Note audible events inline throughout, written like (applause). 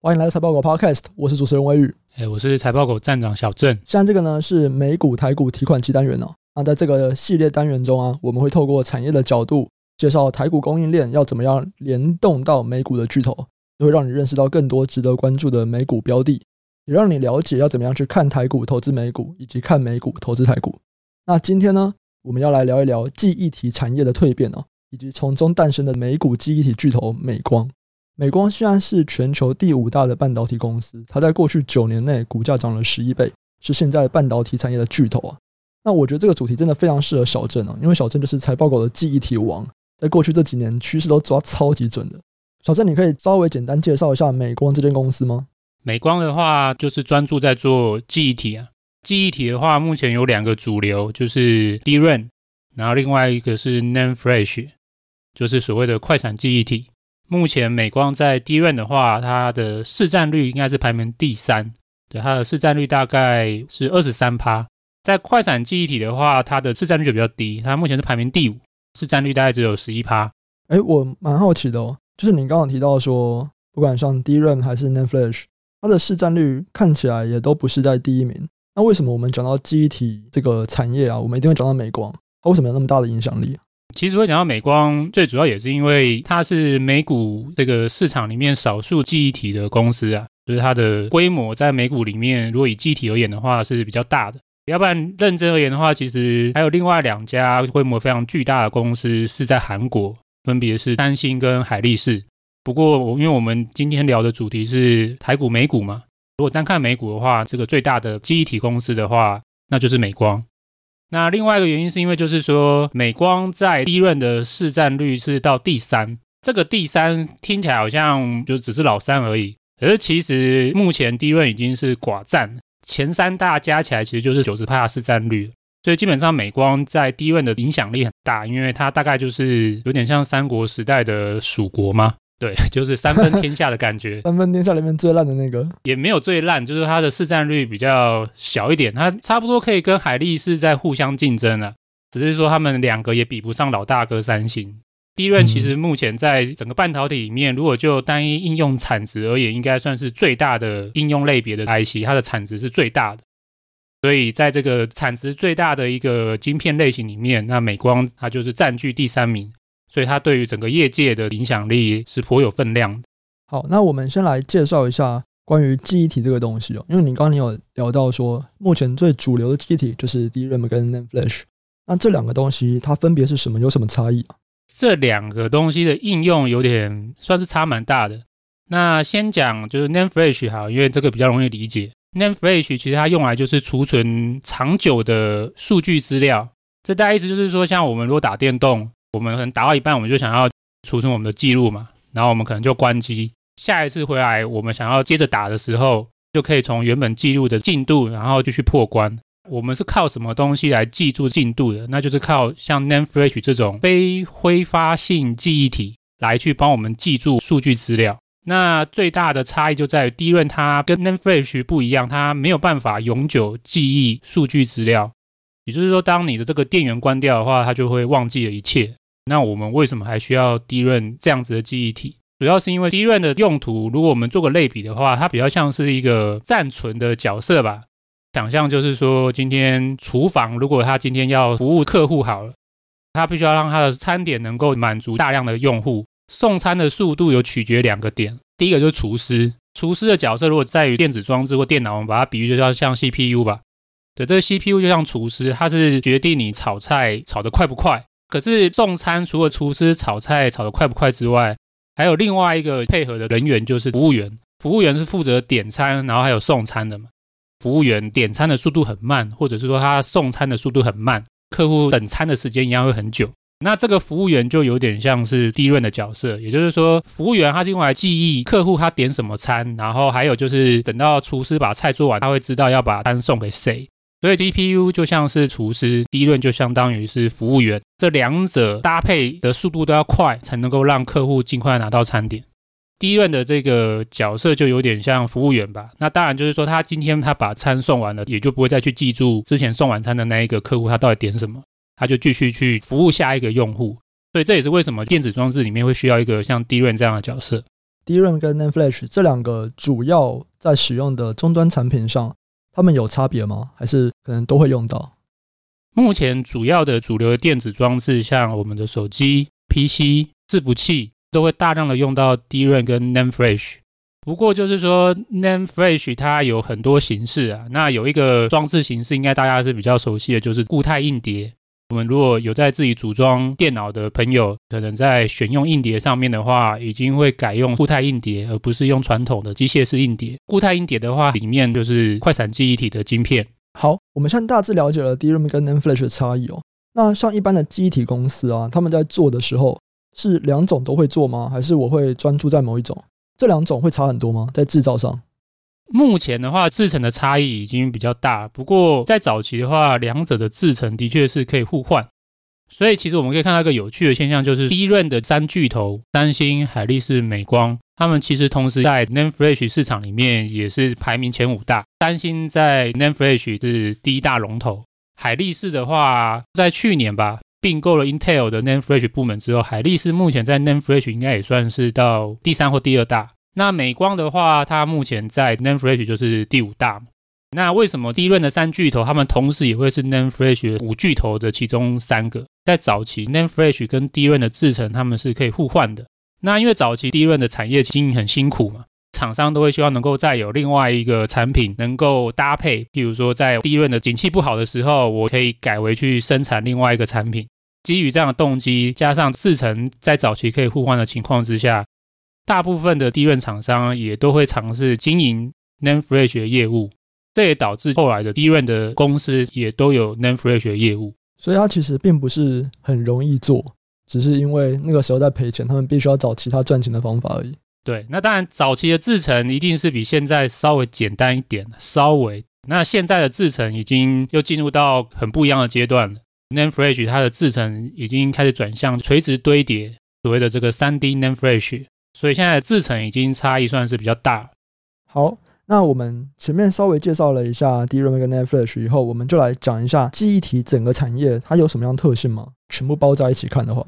欢迎来到财报狗 Podcast，我是主持人威宇，哎，我是财报狗站长小郑。现在这个呢是美股台股提款机单元哦。那在这个系列单元中啊，我们会透过产业的角度介绍台股供应链要怎么样联动到美股的巨头，就会让你认识到更多值得关注的美股标的，也让你了解要怎么样去看台股投资美股，以及看美股投资台股。那今天呢，我们要来聊一聊记忆体产业的蜕变哦。以及从中诞生的美股记忆体巨头美光，美光虽然是全球第五大的半导体公司，它在过去九年内股价涨了十一倍，是现在半导体产业的巨头啊。那我觉得这个主题真的非常适合小郑啊，因为小郑就是财报狗的记忆体王，在过去这几年趋势都抓超级准的。小郑，你可以稍微简单介绍一下美光这间公司吗？美光的话就是专注在做记忆体啊，记忆体的话目前有两个主流，就是 DRAM，然后另外一个是 NAND Flash。就是所谓的快闪记忆体，目前美光在 DRAM 的话，它的市占率应该是排名第三，对，它的市占率大概是二十三趴。在快闪记忆体的话，它的市占率就比较低，它目前是排名第五，市占率大概只有十一趴。哎，我蛮好奇的哦，就是你刚刚提到说，不管像 DRAM 还是 NAND Flash，它的市占率看起来也都不是在第一名。那为什么我们讲到记忆体这个产业啊，我们一定会讲到美光？它为什么有那么大的影响力？其实会讲到美光，最主要也是因为它是美股这个市场里面少数记忆体的公司啊，就是它的规模在美股里面，如果以记忆体而言的话是比较大的。要不然认真而言的话，其实还有另外两家规模非常巨大的公司是在韩国，分别是三星跟海力士。不过我，因为我们今天聊的主题是台股美股嘛，如果单看美股的话，这个最大的记忆体公司的话，那就是美光。那另外一个原因是因为，就是说美光在 DRAM 的市占率是到第三，这个第三听起来好像就只是老三而已，可是其实目前 DRAM 已经是寡占，前三大加起来其实就是九十趴的市占率，所以基本上美光在 DRAM 的影响力很大，因为它大概就是有点像三国时代的蜀国嘛。对，(laughs) 就是三分天下的感觉。(laughs) 三分天下里面最烂的那个，也没有最烂，就是它的市占率比较小一点，它差不多可以跟海力士在互相竞争了。只是说他们两个也比不上老大哥三星。DRAM 其实目前在整个半导体里面，如果就单一应用产值而言，应该算是最大的应用类别的 IC，它的产值是最大的。所以在这个产值最大的一个晶片类型里面，那美光它就是占据第三名。所以它对于整个业界的影响力是颇有分量。好，那我们先来介绍一下关于记忆体这个东西哦。因为你刚刚你有聊到说，目前最主流的记忆体就是 DRAM 跟 NAND Flash。那这两个东西它分别是什么？有什么差异啊？这两个东西的应用有点算是差蛮大的。那先讲就是 NAND Flash 哈，因为这个比较容易理解。NAND Flash 其实它用来就是储存长久的数据资料。这大概意思就是说，像我们如果打电动。我们可能打到一半，我们就想要储存我们的记录嘛，然后我们可能就关机。下一次回来，我们想要接着打的时候，就可以从原本记录的进度，然后就去破关。我们是靠什么东西来记住进度的？那就是靠像 NAND Flash 这种非挥发性记忆体来去帮我们记住数据资料。那最大的差异就在于第一轮它跟 NAND Flash 不一样，它没有办法永久记忆数据资料。也就是说，当你的这个电源关掉的话，它就会忘记了一切。那我们为什么还需要 DRAM 这样子的记忆体？主要是因为 DRAM 的用途，如果我们做个类比的话，它比较像是一个暂存的角色吧。想象就是说，今天厨房如果它今天要服务客户好了，它必须要让它的餐点能够满足大量的用户。送餐的速度有取决两个点，第一个就是厨师，厨师的角色如果在于电子装置或电脑，我们把它比喻就叫像 CPU 吧。对，这个 CPU 就像厨师，它是决定你炒菜炒得快不快。可是送餐除了厨师炒菜炒得快不快之外，还有另外一个配合的人员就是服务员。服务员是负责点餐，然后还有送餐的嘛。服务员点餐的速度很慢，或者是说他送餐的速度很慢，客户等餐的时间一样会很久。那这个服务员就有点像是 DRAM 的角色，也就是说，服务员他是用来记忆客户他点什么餐，然后还有就是等到厨师把菜做完，他会知道要把餐送给谁。所以 DPU 就像是厨师，DRAM 就相当于是服务员，这两者搭配的速度都要快，才能够让客户尽快拿到餐点。DRAM 的这个角色就有点像服务员吧。那当然就是说，他今天他把餐送完了，也就不会再去记住之前送晚餐的那一个客户他到底点什么，他就继续去服务下一个用户。所以这也是为什么电子装置里面会需要一个像 d r a n 这样的角色。d r a n 跟 NAND Flash 这两个主要在使用的终端产品上，它们有差别吗？还是可能都会用到？目前主要的主流的电子装置，像我们的手机、PC、伺服器，都会大量的用到 DRAM 跟 NAND Flash。不过就是说，NAND Flash 它有很多形式啊。那有一个装置形式，应该大家是比较熟悉的，就是固态硬碟。我们如果有在自己组装电脑的朋友，可能在选用硬碟上面的话，已经会改用固态硬碟，而不是用传统的机械式硬碟。固态硬碟的话，里面就是快闪记忆体的晶片。好，我们现在大致了解了 DRAM 跟 NAND Flash 的差异哦。那像一般的记忆体公司啊，他们在做的时候是两种都会做吗？还是我会专注在某一种？这两种会差很多吗？在制造上？目前的话，制程的差异已经比较大。不过在早期的话，两者的制程的确是可以互换。所以其实我们可以看到一个有趣的现象，就是 DRAM 的三巨头——三星、海力士、美光，他们其实同时在 NAND Flash 市场里面也是排名前五大。三星在 NAND Flash 是第一大龙头，海力士的话，在去年吧并购了 Intel 的 NAND Flash 部门之后，海力士目前在 NAND Flash 应该也算是到第三或第二大。那美光的话，它目前在 NAND Flash 就是第五大。那为什么 DRAM 的三巨头，他们同时也会是 NAND Flash 五巨头的其中三个？在早期，NAND Flash 跟 DRAM 的制程，他们是可以互换的。那因为早期 DRAM 的产业经营很辛苦嘛，厂商都会希望能够再有另外一个产品能够搭配。譬如说，在 DRAM 的景气不好的时候，我可以改为去生产另外一个产品。基于这样的动机，加上制程在早期可以互换的情况之下。大部分的 DRAM 厂商也都会尝试经营 NAND Flash 的业务，这也导致后来的 DRAM 的公司也都有 NAND Flash 的业务。所以它其实并不是很容易做，只是因为那个时候在赔钱，他们必须要找其他赚钱的方法而已。对，那当然早期的制程一定是比现在稍微简单一点，稍微。那现在的制程已经又进入到很不一样的阶段了。NAND Flash 它的制程已经开始转向垂直堆叠，所谓的这个 3D NAND Flash。所以现在的制程已经差异算是比较大。好，那我们前面稍微介绍了一下 DRAM 跟 NAND Flash 以后，我们就来讲一下记忆体整个产业它有什么样特性吗？全部包在一起看的话，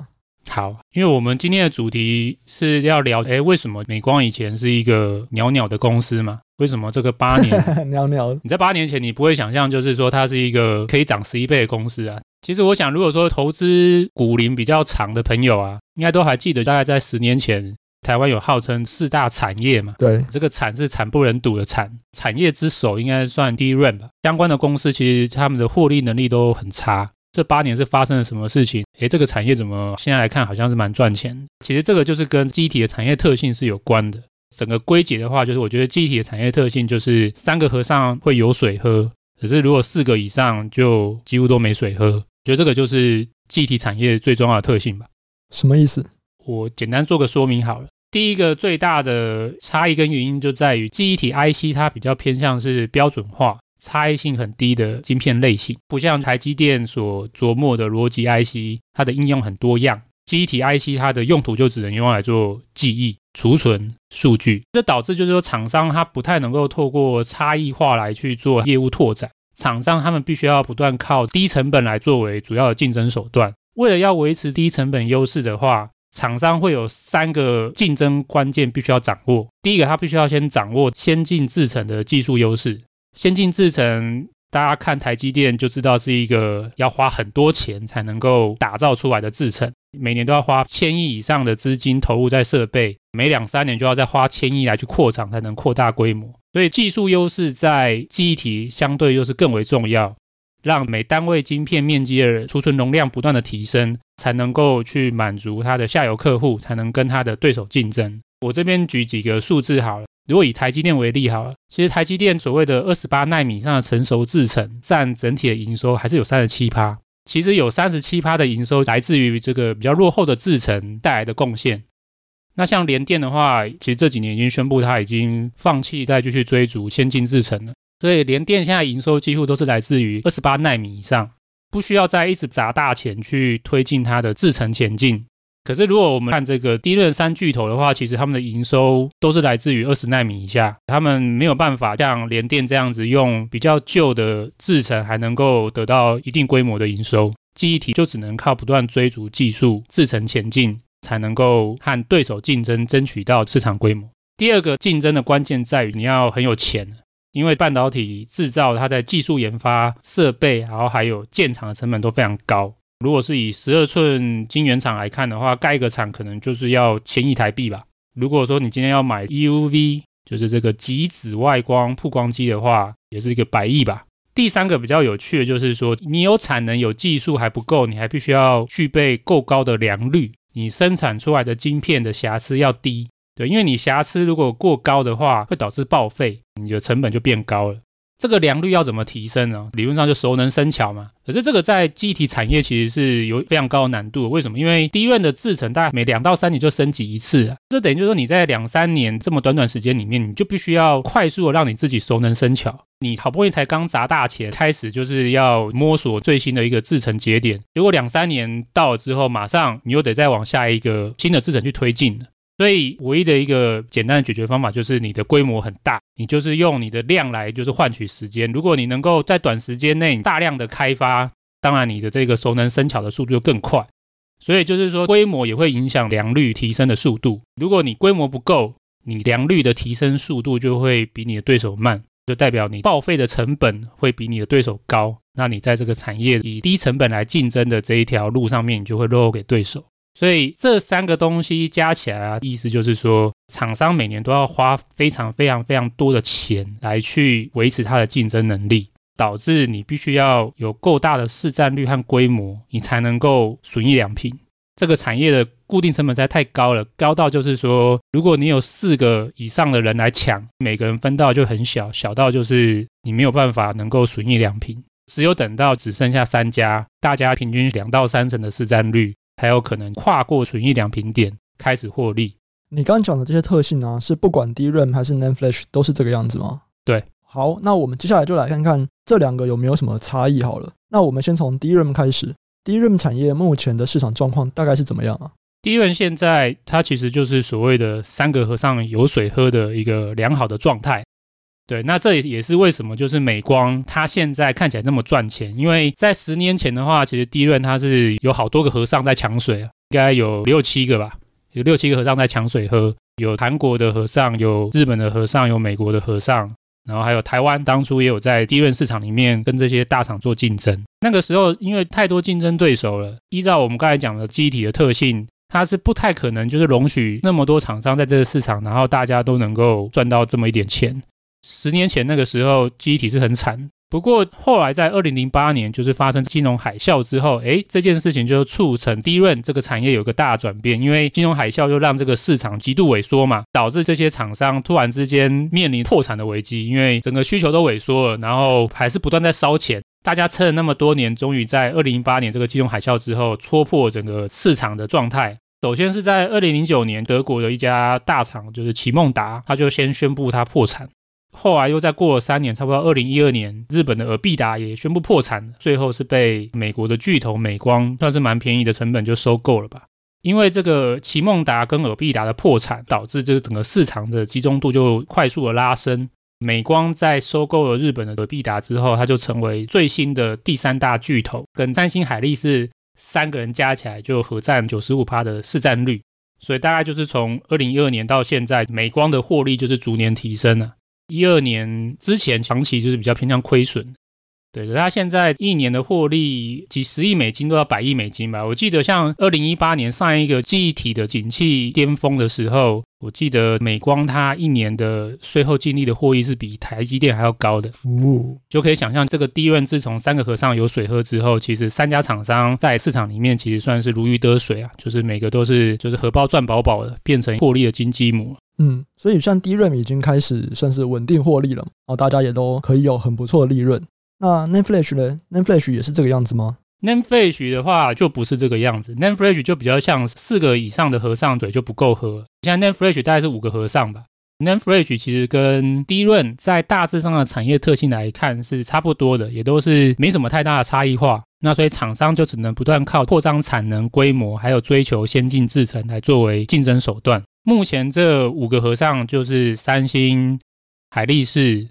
好，因为我们今天的主题是要聊，哎，为什么美光以前是一个鸟鸟的公司嘛？为什么这个八 (laughs) 年鸟鸟？你在八年前你不会想象，就是说它是一个可以涨十一倍的公司啊？其实我想，如果说投资股龄比较长的朋友啊，应该都还记得，大概在十年前。台湾有号称四大产业嘛？对，这个产是惨不忍睹的产，产业之首应该算 DRAM 吧。相关的公司其实他们的获利能力都很差。这八年是发生了什么事情？诶，这个产业怎么现在来看好像是蛮赚钱？其实这个就是跟记忆体的产业特性是有关的。整个归结的话，就是我觉得记忆体的产业特性就是三个和尚会有水喝，可是如果四个以上就几乎都没水喝。觉得这个就是记忆体产业最重要的特性吧？什么意思？我简单做个说明好了。第一个最大的差异跟原因就在于记忆体 IC 它比较偏向是标准化、差异性很低的晶片类型，不像台积电所琢磨的逻辑 IC，它的应用很多样。记忆体 IC 它的用途就只能用来做记忆、储存数据，这导致就是说厂商它不太能够透过差异化来去做业务拓展，厂商他们必须要不断靠低成本来作为主要的竞争手段。为了要维持低成本优势的话，厂商会有三个竞争关键必须要掌握。第一个，他必须要先掌握先进制程的技术优势。先进制程，大家看台积电就知道是一个要花很多钱才能够打造出来的制程，每年都要花千亿以上的资金投入在设备，每两三年就要再花千亿来去扩厂才能扩大规模。所以技术优势在记忆体相对又是更为重要。让每单位晶片面积的储存容量不断的提升，才能够去满足它的下游客户，才能跟它的对手竞争。我这边举几个数字好了，如果以台积电为例好了，其实台积电所谓的二十八奈米以上的成熟制程占整体的营收还是有三十七趴，其实有三十七趴的营收来自于这个比较落后的制程带来的贡献。那像联电的话，其实这几年已经宣布它已经放弃再继续追逐先进制程了。所以联电现在营收几乎都是来自于二十八奈米以上，不需要再一直砸大钱去推进它的制程前进。可是如果我们看这个 DRAM 三巨头的话，其实他们的营收都是来自于二十奈米以下，他们没有办法像联电这样子用比较旧的制程还能够得到一定规模的营收。记忆体就只能靠不断追逐技术、制程前进，才能够和对手竞争，争取到市场规模。第二个竞争的关键在于你要很有钱，因为半导体制造它在技术研发、设备，然后还有建厂的成本都非常高。如果是以十二寸晶圆厂来看的话，盖一个厂可能就是要千亿台币吧。如果说你今天要买 EUV，就是这个极紫外光曝光机的话，也是一个百亿吧。第三个比较有趣的就是说，你有产能、有技术还不够，你还必须要具备够高的良率，你生产出来的晶片的瑕疵要低。对，因为你瑕疵如果过高的话，会导致报废，你的成本就变高了。这个良率要怎么提升呢？理论上就熟能生巧嘛。可是这个在记忆体产业其实是有非常高的难度。为什么？因为 DRAM 的制程大概每两到三年就升级一次啊。这等于就是说你在两三年这么短短时间里面，你就必须要快速的让你自己熟能生巧。你好不容易才刚砸大钱开始，就是要摸索最新的一个制程节点。如果两三年到了之后，马上你又得再往下一个新的制程去推进了。所以，唯一的一个简单的解决方法就是你的规模很大，你就是用你的量来就是换取时间。如果你能够在短时间内大量的开发，当然你的这个熟能生巧的速度就更快。所以就是说，规模也会影响良率提升的速度。如果你规模不够，你良率的提升速度就会比你的对手慢，就代表你报废的成本会比你的对手高。那你在这个产业以低成本来竞争的这一条路上面，你就会落后给对手。所以这三个东西加起来啊，意思就是说，厂商每年都要花非常非常非常多的钱来去维持它的竞争能力，导致你必须要有够大的市占率和规模，你才能够损益两平。这个产业的固定成本实在太高了，高到就是说，如果你有四个以上的人来抢，每个人分到就很小，小到就是你没有办法能够损益两平。只有等到只剩下三家，大家平均两到三成的市占率。才有可能跨过损益两平点开始获利。你刚刚讲的这些特性呢、啊，是不管 DRAM 还是 NAND Flash 都是这个样子吗？对。好，那我们接下来就来看看这两个有没有什么差异好了。那我们先从 DRAM 开始，DRAM 产业目前的市场状况大概是怎么样啊？DRAM 现在它其实就是所谓的三个和尚有水喝的一个良好的状态。对，那这也是为什么就是美光它现在看起来那么赚钱，因为在十年前的话，其实 DRAM 它是有好多个和尚在抢水啊，应该有六七个吧，有六七个和尚在抢水喝，有韩国的和尚，有日本的和尚，有美国的和尚，然后还有台湾当初也有在 DRAM 市场里面跟这些大厂做竞争。那个时候因为太多竞争对手了，依照我们刚才讲的记忆体的特性，它是不太可能就是容许那么多厂商在这个市场，然后大家都能够赚到这么一点钱。十年前那个时候，记忆体是很惨。不过后来在二零零八年，就是发生金融海啸之后，诶，这件事情就促成低润这个产业有个大转变。因为金融海啸又让这个市场极度萎缩嘛，导致这些厂商突然之间面临破产的危机，因为整个需求都萎缩了，然后还是不断在烧钱。大家撑了那么多年，终于在二零零八年这个金融海啸之后，戳破整个市场的状态。首先是在二零零九年，德国的一家大厂就是奇梦达，他就先宣布他破产。后来又再过了三年，差不多二零一二年，日本的尔必达也宣布破产，最后是被美国的巨头美光算是蛮便宜的成本就收购了吧。因为这个奇梦达跟尔必达的破产，导致就是整个市场的集中度就快速的拉升。美光在收购了日本的尔必达之后，它就成为最新的第三大巨头，跟三星、海力士三个人加起来就合占九十五趴的市占率。所以大概就是从二零一二年到现在，美光的获利就是逐年提升了。一二年之前长期就是比较偏向亏损，对，可是他现在一年的获利几十亿美金都要百亿美金吧？我记得像二零一八年上一个记忆体的景气巅峰的时候，我记得美光它一年的税后净利的获利是比台积电还要高的，哦，就可以想象这个 DRAM 自从三个和尚有水喝之后，其实三家厂商在市场里面其实算是如鱼得水啊，就是每个都是就是荷包赚饱饱的，变成获利的金鸡母。嗯，所以像 DRAM 已经开始算是稳定获利了，然后大家也都可以有很不错的利润。那 NAND Flash 呢？NAND Flash 也是这个样子吗？NAND Flash 的话就不是这个样子，NAND Flash 就比较像四个以上的和尚嘴就不够喝，现在 NAND Flash 大概是五个和尚吧。NAND Flash 其实跟 D 轮在大致上的产业特性来看是差不多的，也都是没什么太大的差异化。那所以厂商就只能不断靠扩张产能规模，还有追求先进制程来作为竞争手段。目前这五个和尚就是三星、海力士、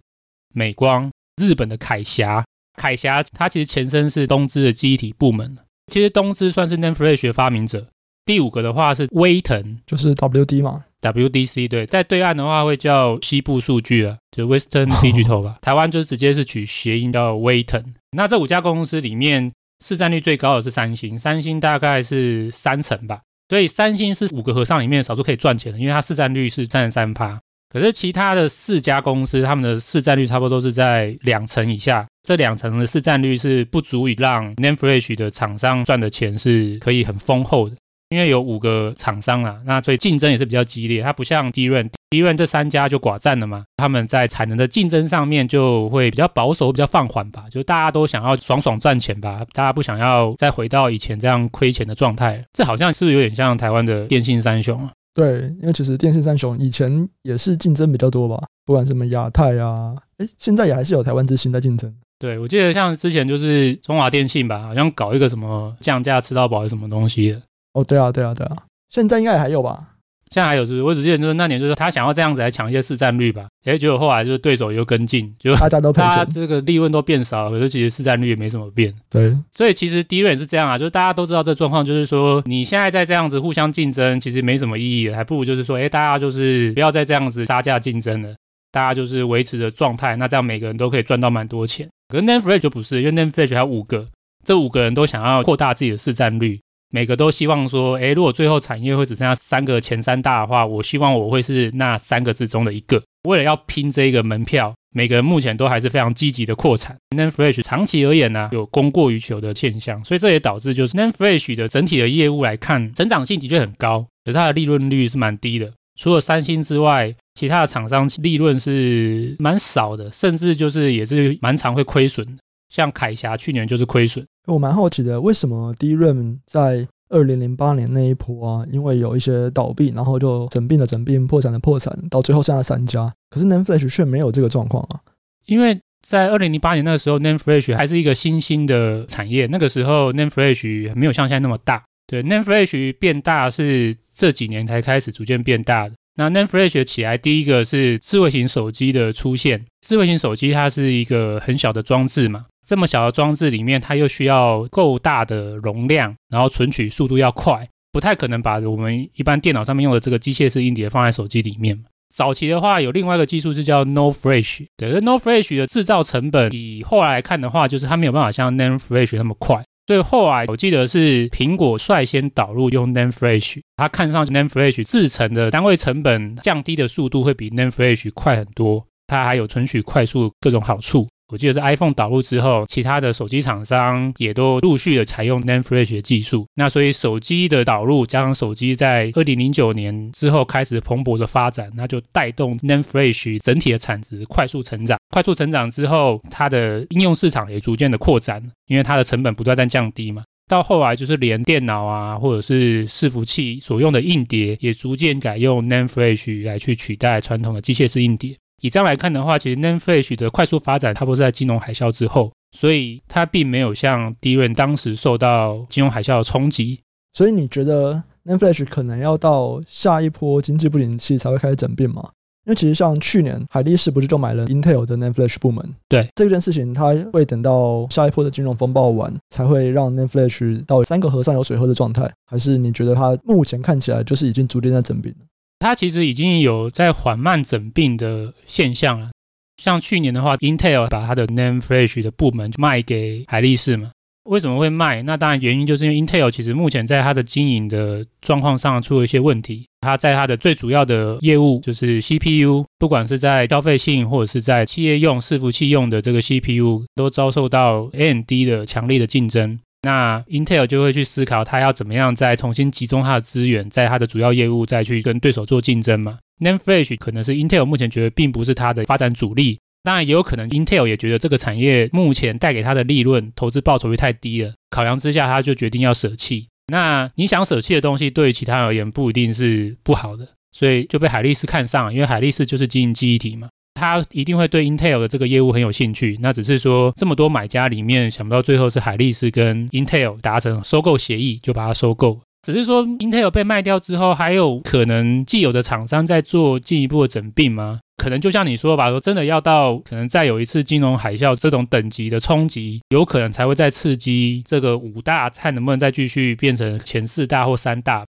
美光、日本的凯霞。凯霞它其实前身是东芝的记忆体部门。其实东芝算是 NAND Flash 的发明者。第五个的话是威腾，就是 WD 嘛，WDC 对，在对岸的话会叫西部数据啊，就 Western Digital 吧。(laughs) 台湾就直接是取谐音叫威腾。那这五家公司里面市占率最高的是三星，三星大概是三成吧。所以三星是五个和尚里面少数可以赚钱的，因为它市占率是占三趴。可是其他的四家公司，他们的市占率差不多都是在两成以下。这两成的市占率是不足以让 NAND Flash 的厂商赚的钱是可以很丰厚的。因为有五个厂商啊，那所以竞争也是比较激烈。它不像 DRAM，DRAM 这三家就寡占了嘛。他们在产能的竞争上面就会比较保守，比较放缓吧。就大家都想要爽爽赚钱吧，大家不想要再回到以前这样亏钱的状态。这好像是有点像台湾的电信三雄啊？对，因为其实电信三雄以前也是竞争比较多吧，不管什么亚太啊，哎，现在也还是有台湾之星在竞争。对，我记得像之前就是中华电信吧，好像搞一个什么降价吃到饱是什么东西的。哦，对啊，对啊，对啊，现在应该还有吧？现在还有是不是？我只记得就是那年，就是他想要这样子来抢一些市占率吧。哎，结果后来就是对手又跟进，就大家都赔钱，这个利润都变少，可是其实市占率也没怎么变。对，所以其实 DRAM 也是这样啊，就是大家都知道这状况，就是说你现在在这样子互相竞争，其实没什么意义，还不如就是说，哎，大家就是不要再这样子杀价竞争了，大家就是维持的状态，那这样每个人都可以赚到蛮多钱。可是 NAND Flash 就不是，因为 NAND Flash 还有五个，这五个人都想要扩大自己的市占率。每个都希望说，哎，如果最后产业会只剩下三个前三大的话，我希望我会是那三个之中的一个。为了要拼这一个门票，每个人目前都还是非常积极的扩产。NAND Flash 长期而言呢、有供过于求的现象，所以这也导致就是 NAND Flash 的整体的业务来看，成长性的确很高，可是它的利润率是蛮低的。除了三星之外，其他的厂商利润是蛮少的，甚至就是也是蛮常会亏损。像凯霞去年就是亏损。我蛮好奇的，为什么 DRAM 在二零零八年那一波啊，因为有一些倒闭，然后就整并的整并，破产的破产，到最后剩下三家。可是 NAND Flash 却没有这个状况啊。因为在二零零八年那个时候，NAND Flash 还是一个新兴的产业，那个时候 NAND Flash 没有像现在那么大。对，NAND Flash 变大是这几年才开始逐渐变大的。那 NAND Flash 起来，第一个是智慧型手机的出现。智慧型手机它是一个很小的装置嘛。这么小的装置里面，它又需要够大的容量，然后存取速度要快，不太可能把我们一般电脑上面用的这个机械式硬碟放在手机里面。早期的话，有另外一个技术是叫 No Flash，对，No Flash 的制造成本，以后来看的话，就是它没有办法像 NAND Flash 那么快。所以后来我记得是苹果率先导入用 NAND Flash，它看上去 NAND Flash 制程的单位成本降低的速度会比 NAND Flash 快很多，它还有存取快速各种好处。我记得是 iPhone 导入之后，其他的手机厂商也都陆续的采用 NAND Flash 的技术。那所以手机的导入加上手机在二零零九年之后开始蓬勃的发展，那就带动 NAND Flash 整体的产值快速成长。快速成长之后，它的应用市场也逐渐的扩展，因为它的成本不断在降低嘛。到后来就是连电脑啊，或者是伺服器所用的硬碟，也逐渐改用 NAND Flash 来去取代传统的机械式硬碟。以这样来看的话，其实 NAND Flash 的快速发展，它不多是在金融海啸之后，所以它并没有像 d r a n 当时受到金融海啸的冲击。所以你觉得 NAND Flash 可能要到下一波经济不景气才会开始整并吗？因为其实像去年海力士不是就买了 Intel 的 NAND Flash 部门？对，这件事情，它会等到下一波的金融风暴完，才会让 NAND Flash 到三个和尚有水喝的状态？还是你觉得它目前看起来就是已经逐渐在整并了？它其实已经有在缓慢整并的现象了。像去年的话，Intel 把它的 NAND Flash 的部门卖给海力士嘛。为什么会卖？那当然原因就是因为 Intel 其实目前在它的经营的状况上出了一些问题。它在它的最主要的业务就是 CPU，不管是在消费性或者是在企业用伺服器用的这个 CPU，都遭受到 AMD 的强力的竞争。那 Intel 就会去思考，它要怎么样再重新集中它的资源，在它的主要业务再去跟对手做竞争嘛。NAND Flash 可能是 Intel 目前觉得并不是它的发展主力，当然也有可能 Intel 也觉得这个产业目前带给它的利润投资报酬率太低了，考量之下，他就决定要舍弃。那你想舍弃的东西，对于其他人而言不一定是不好的，所以就被海力士看上，因为海力士就是经营记忆体嘛。他一定会对 Intel 的这个业务很有兴趣，那只是说这么多买家里面，想不到最后是海力士跟 Intel 达成收购协议，就把它收购。只是说 Intel 被卖掉之后，还有可能既有的厂商在做进一步的整并吗？可能就像你说吧，说真的要到可能再有一次金融海啸这种等级的冲击，有可能才会再刺激这个五大，看能不能再继续变成前四大或三大。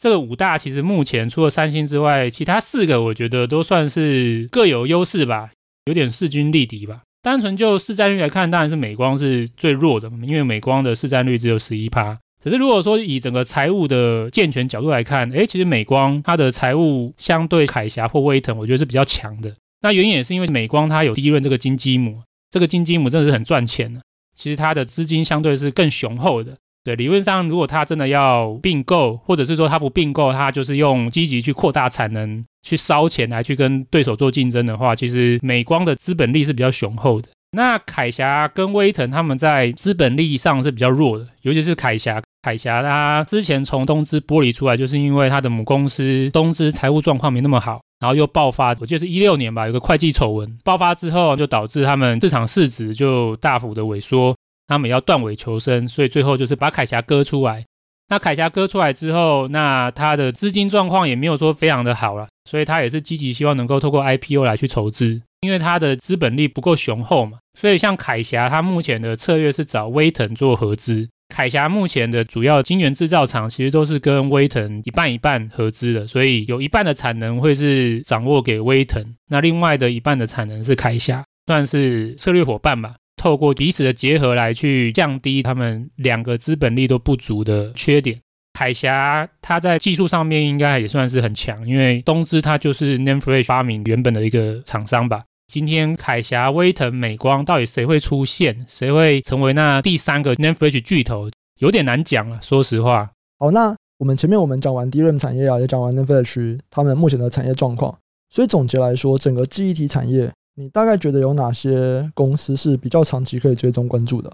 这个五大其实目前除了三星之外，其他四个我觉得都算是各有优势吧，有点势均力敌吧。单纯就市占率来看，当然是美光是最弱的，因为美光的市占率只有十一趴。可是如果说以整个财务的健全角度来看，诶，其实美光它的财务相对凯霞或威腾，我觉得是比较强的。那原因也是因为美光它有第一润这个金鸡母，这个金鸡母真的是很赚钱的。其实它的资金相对是更雄厚的。对，理论上，如果他真的要并购，或者是说他不并购，他就是用积极去扩大产能、去烧钱来去跟对手做竞争的话，其实美光的资本力是比较雄厚的。那凯霞跟威腾他们在资本力上是比较弱的，尤其是凯霞。凯霞他之前从东芝剥离出来，就是因为他的母公司东芝财务状况没那么好，然后又爆发，我记得是一六年吧，有个会计丑闻爆发之后，就导致他们市场市值就大幅的萎缩。他们要断尾求生，所以最后就是把凯霞割出来。那凯霞割出来之后，那他的资金状况也没有说非常的好了，所以他也是积极希望能够透过 IPO 来去筹资，因为他的资本力不够雄厚嘛。所以像凯霞，他目前的策略是找威腾做合资。凯霞目前的主要晶圆制造厂其实都是跟威腾一半一半合资的，所以有一半的产能会是掌握给威腾，那另外的一半的产能是凯霞，算是策略伙伴吧。透过彼此的结合来去降低他们两个资本力都不足的缺点。凯霞它在技术上面应该也算是很强，因为东芝它就是 NAND Flash 发明原本的一个厂商吧。今天凯霞、威腾、美光到底谁会出现，谁会成为那第三个 NAND Flash 巨头，有点难讲了。说实话。好，那我们前面我们讲完 DRAM 产业啊，也讲完 NAND Flash 他们目前的产业状况，所以总结来说，整个记忆体产业。你大概觉得有哪些公司是比较长期可以追踪关注的？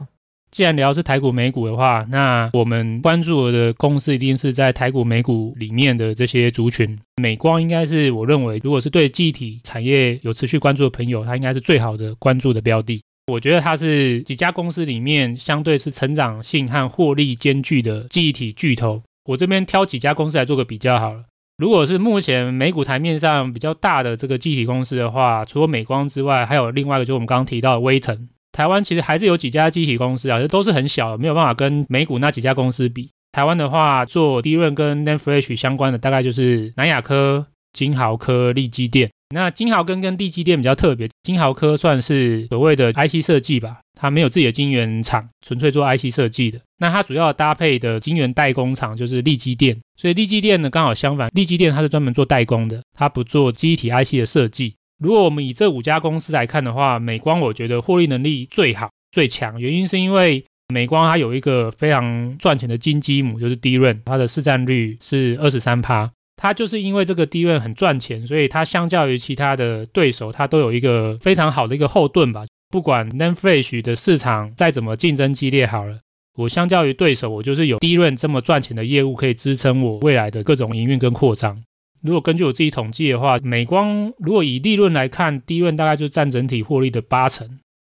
既然聊是台股美股的话，那我们关注的公司一定是在台股美股里面的这些族群。美光应该是我认为，如果是对记忆体产业有持续关注的朋友，它应该是最好的关注的标的。我觉得它是几家公司里面相对是成长性和获利兼具的记忆体巨头。我这边挑几家公司来做个比较好了。如果是目前美股台面上比较大的这个记忆体公司的话，除了美光之外，还有另外一个就是我们刚刚提到的威腾。台湾其实还是有几家记忆体公司啊，这都是很小，没有办法跟美股那几家公司比。台湾的话，做利润跟 n a n f r e s h 相关的，大概就是南亚科、金豪科、力基电。那金豪跟跟力积电比较特别，金豪科算是所谓的 IC 设计吧，它没有自己的晶圆厂，纯粹做 IC 设计的。那它主要搭配的晶圆代工厂就是力积电，所以力积电呢刚好相反，力积电它是专门做代工的，它不做记忆体 IC 的设计。如果我们以这五家公司来看的话，美光我觉得获利能力最好最强，原因是因为美光它有一个非常赚钱的金鸡母，就是 DRAM，它的市占率是二十三趴。它就是因为这个 DRAM 很赚钱，所以它相较于其他的对手，它都有一个非常好的一个后盾吧。不管 n a n f l a s h 的市场再怎么竞争激烈，好了，我相较于对手，我就是有 DRAM 这么赚钱的业务可以支撑我未来的各种营运跟扩张。如果根据我自己统计的话，美光如果以利润来看，DRAM 大概就占整体获利的八成，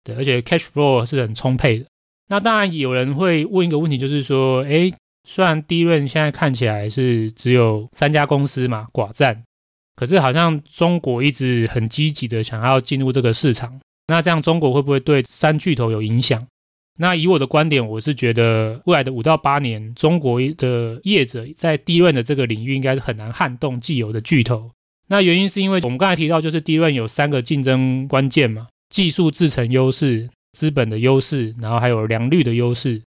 对，而且 Cash Flow 是很充沛的。那当然有人会问一个问题，就是说，诶。虽然 DRAM 现在看起来是只有三家公司嘛，寡占，可是好像中国一直很积极的想要进入这个市场，那这样中国会不会对三巨头有影响？那以我的观点，我是觉得未来的五到八年，中国的业者在 DRAM 的这个领域应该是很难撼动既有的巨头。那原因是因为我们刚才提到，就是 DRAM 有三个竞争关键嘛，技术制程优势、资本的优势，然后还有良率的优势。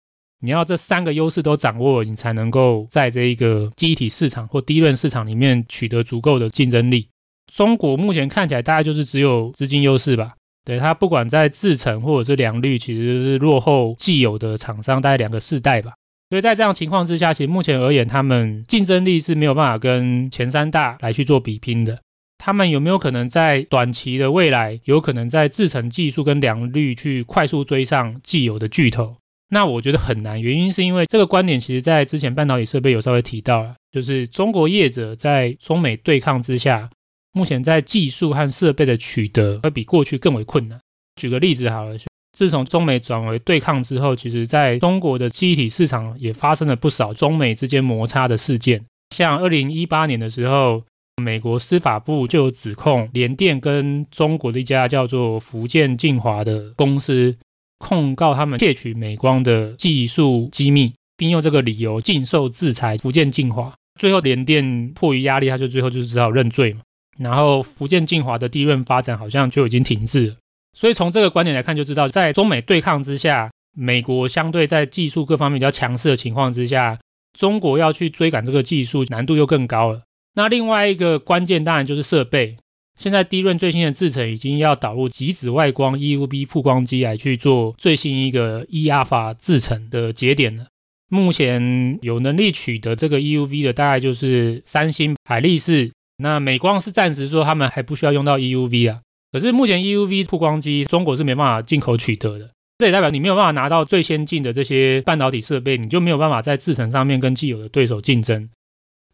你要这三个优势都掌握，你才能够在这一个记忆体市场或 DRAM 市场里面取得足够的竞争力。中国目前看起来大概就是只有资金优势吧？对，它不管在制程或者是良率，其实是落后既有的厂商大概两个世代吧。所以在这样情况之下，其实目前而言，他们竞争力是没有办法跟前三大来去做比拼的。他们有没有可能在短期的未来，有可能在制程技术跟良率去快速追上既有的巨头？那我觉得很难，原因是因为这个观点，其实在之前半导体设备有稍微提到了，就是中国业者在中美对抗之下，目前在技术和设备的取得会比过去更为困难。举个例子好了，自从中美转为对抗之后，其实在中国的记忆体市场也发生了不少中美之间摩擦的事件。像二零一八年的时候，美国司法部就有指控联电跟中国的一家叫做福建晋华的公司。控告他们窃取美光的技术机密，并用这个理由禁售制裁福建晋华。最后联电迫于压力，他就最后就只好认罪嘛。然后福建晋华的第一轮发展好像就已经停滞了。所以从这个观点来看，就知道在中美对抗之下，美国相对在技术各方面比较强势的情况之下，中国要去追赶这个技术难度又更高了。那另外一个关键当然就是设备。现在低润最新的制程已经要导入极紫外光 EUV 曝光机来去做最新一个 E 阿法制程的节点了。目前有能力取得这个 EUV 的大概就是三星、海力士。那美光是暂时说他们还不需要用到 EUV 啊。可是目前 EUV 曝光机中国是没办法进口取得的，这也代表你没有办法拿到最先进的这些半导体设备，你就没有办法在制程上面跟既有的对手竞争。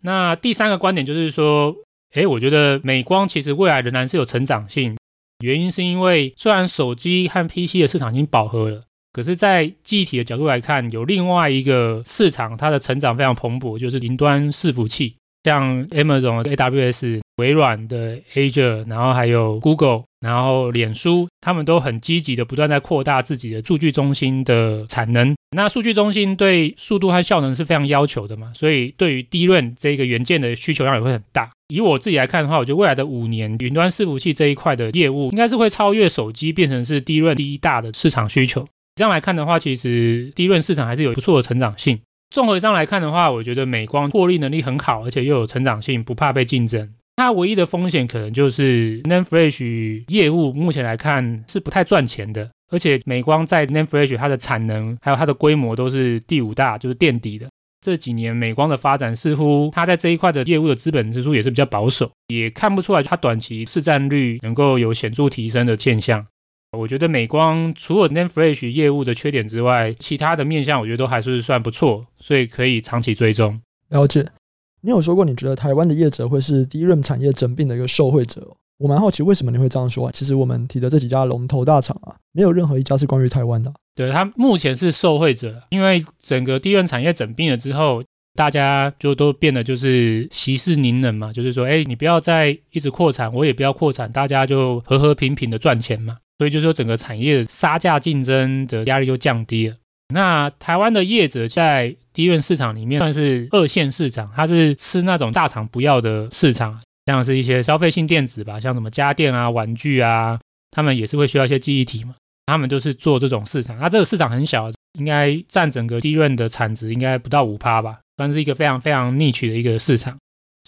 那第三个观点就是说。诶，我觉得美光其实未来仍然是有成长性，原因是因为虽然手机和 PC 的市场已经饱和了，可是，在具体的角度来看，有另外一个市场，它的成长非常蓬勃，就是云端伺服器，像 Amazon 的 AWS。微软的 Azure，然后还有 Google，然后脸书，他们都很积极的不断在扩大自己的数据中心的产能。那数据中心对速度和效能是非常要求的嘛，所以对于 DRAM 这个元件的需求量也会很大。以我自己来看的话，我觉得未来的五年，云端伺服器这一块的业务应该是会超越手机，变成是 DRAM 第一大的市场需求。这样来看的话，其实 DRAM 市场还是有不错的成长性。综合上来看的话，我觉得美光获利能力很好，而且又有成长性，不怕被竞争。它唯一的风险可能就是 NAND Flash 业务目前来看是不太赚钱的，而且美光在 NAND Flash 它的产能还有它的规模都是第五大，就是垫底的。这几年美光的发展似乎它在这一块的业务的资本支出也是比较保守，也看不出来它短期市占率能够有显著提升的现象。我觉得美光除了 NAND Flash 业务的缺点之外，其他的面向我觉得都还是算不错，所以可以长期追踪。了解。你有说过，你觉得台湾的业者会是 DRAM 产业整并的一个受惠者？我蛮好奇，为什么你会这样说啊？其实我们提的这几家龙头大厂啊，没有任何一家是关于台湾的。对，它目前是受惠者，因为整个 DRAM 产业整并了之后，大家就都变得就是息事宁人嘛，就是说，哎，你不要再一直扩产，我也不要扩产，大家就和和平平的赚钱嘛。所以就是说，整个产业杀价竞争的压力就降低了。那台湾的业者在低润市场里面算是二线市场，它是吃那种大厂不要的市场，像是一些消费性电子吧，像什么家电啊、玩具啊，他们也是会需要一些记忆体嘛，他们就是做这种市场。那这个市场很小，应该占整个低润的产值应该不到五趴吧，算是一个非常非常 niche 的一个市场。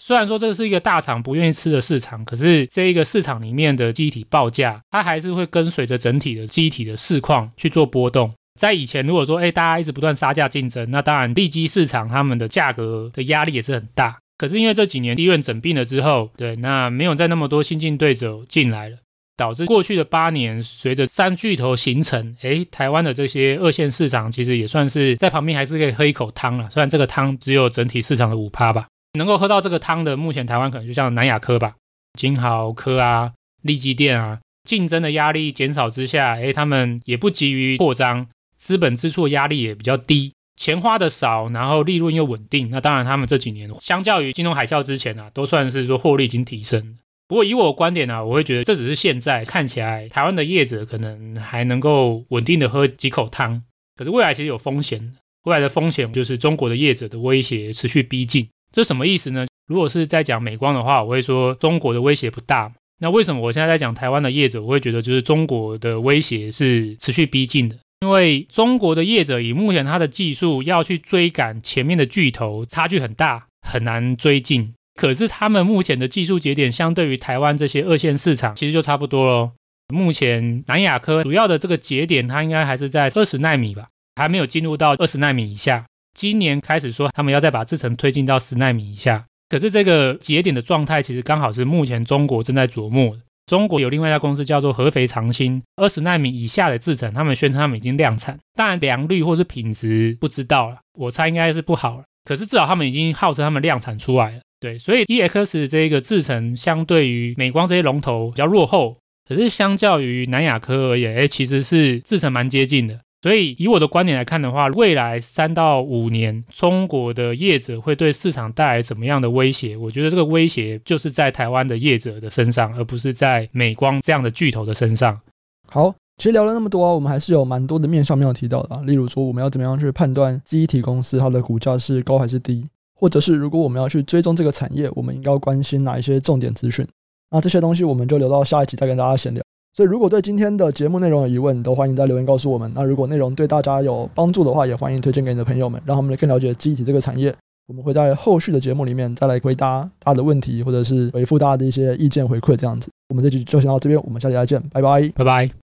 虽然说这是一个大厂不愿意吃的市场，可是这一个市场里面的记忆体报价，它还是会跟随着整体的记忆体的市况去做波动。在以前，如果说哎，大家一直不断杀价竞争，那当然利基市场他们的价格的压力也是很大。可是因为这几年利润整并了之后，对，那没有再那么多新进对手进来了，导致过去的八年随着三巨头形成，哎，台湾的这些二线市场其实也算是在旁边还是可以喝一口汤了。虽然这个汤只有整体市场的五趴吧，能够喝到这个汤的，目前台湾可能就像南亚科吧、金豪科啊、利基店啊，竞争的压力减少之下，哎，他们也不急于扩张。资本支出的压力也比较低，钱花的少，然后利润又稳定。那当然，他们这几年相较于金融海啸之前啊，都算是说获利已经提升。不过以我的观点呢、啊，我会觉得这只是现在看起来台湾的业者可能还能够稳定的喝几口汤，可是未来其实有风险。未来的风险就是中国的业者的威胁持续逼近。这什么意思呢？如果是在讲美光的话，我会说中国的威胁不大。那为什么我现在在讲台湾的业者，我会觉得就是中国的威胁是持续逼近的？因为中国的业者以目前他的技术要去追赶前面的巨头，差距很大，很难追进。可是他们目前的技术节点，相对于台湾这些二线市场，其实就差不多喽。目前南亚科主要的这个节点，它应该还是在二十奈米吧，还没有进入到二十奈米以下。今年开始说他们要再把制程推进到十奈米以下，可是这个节点的状态，其实刚好是目前中国正在琢磨的。中国有另外一家公司叫做合肥长兴，二十纳米以下的制程，他们宣称他们已经量产，当然良率或是品质不知道了，我猜应该是不好了。可是至少他们已经号称他们量产出来了，对，所以 EX 这一个制程相对于美光这些龙头比较落后，可是相较于南亚科而言，哎，其实是制程蛮接近的。所以，以我的观点来看的话，未来三到五年，中国的业者会对市场带来怎么样的威胁？我觉得这个威胁就是在台湾的业者的身上，而不是在美光这样的巨头的身上。好，其实聊了那么多啊，我们还是有蛮多的面向没有提到的啊。例如说，我们要怎么样去判断记忆体公司它的股价是高还是低，或者是如果我们要去追踪这个产业，我们应该要关心哪一些重点资讯？那这些东西我们就留到下一集再跟大家闲聊。所以，如果对今天的节目内容有疑问，都欢迎在留言告诉我们。那如果内容对大家有帮助的话，也欢迎推荐给你的朋友们，让他们更了解机体这个产业。我们会在后续的节目里面再来回答大家的问题，或者是回复大家的一些意见回馈，这样子。我们这集就先到这边，我们下期再见，拜拜，拜拜。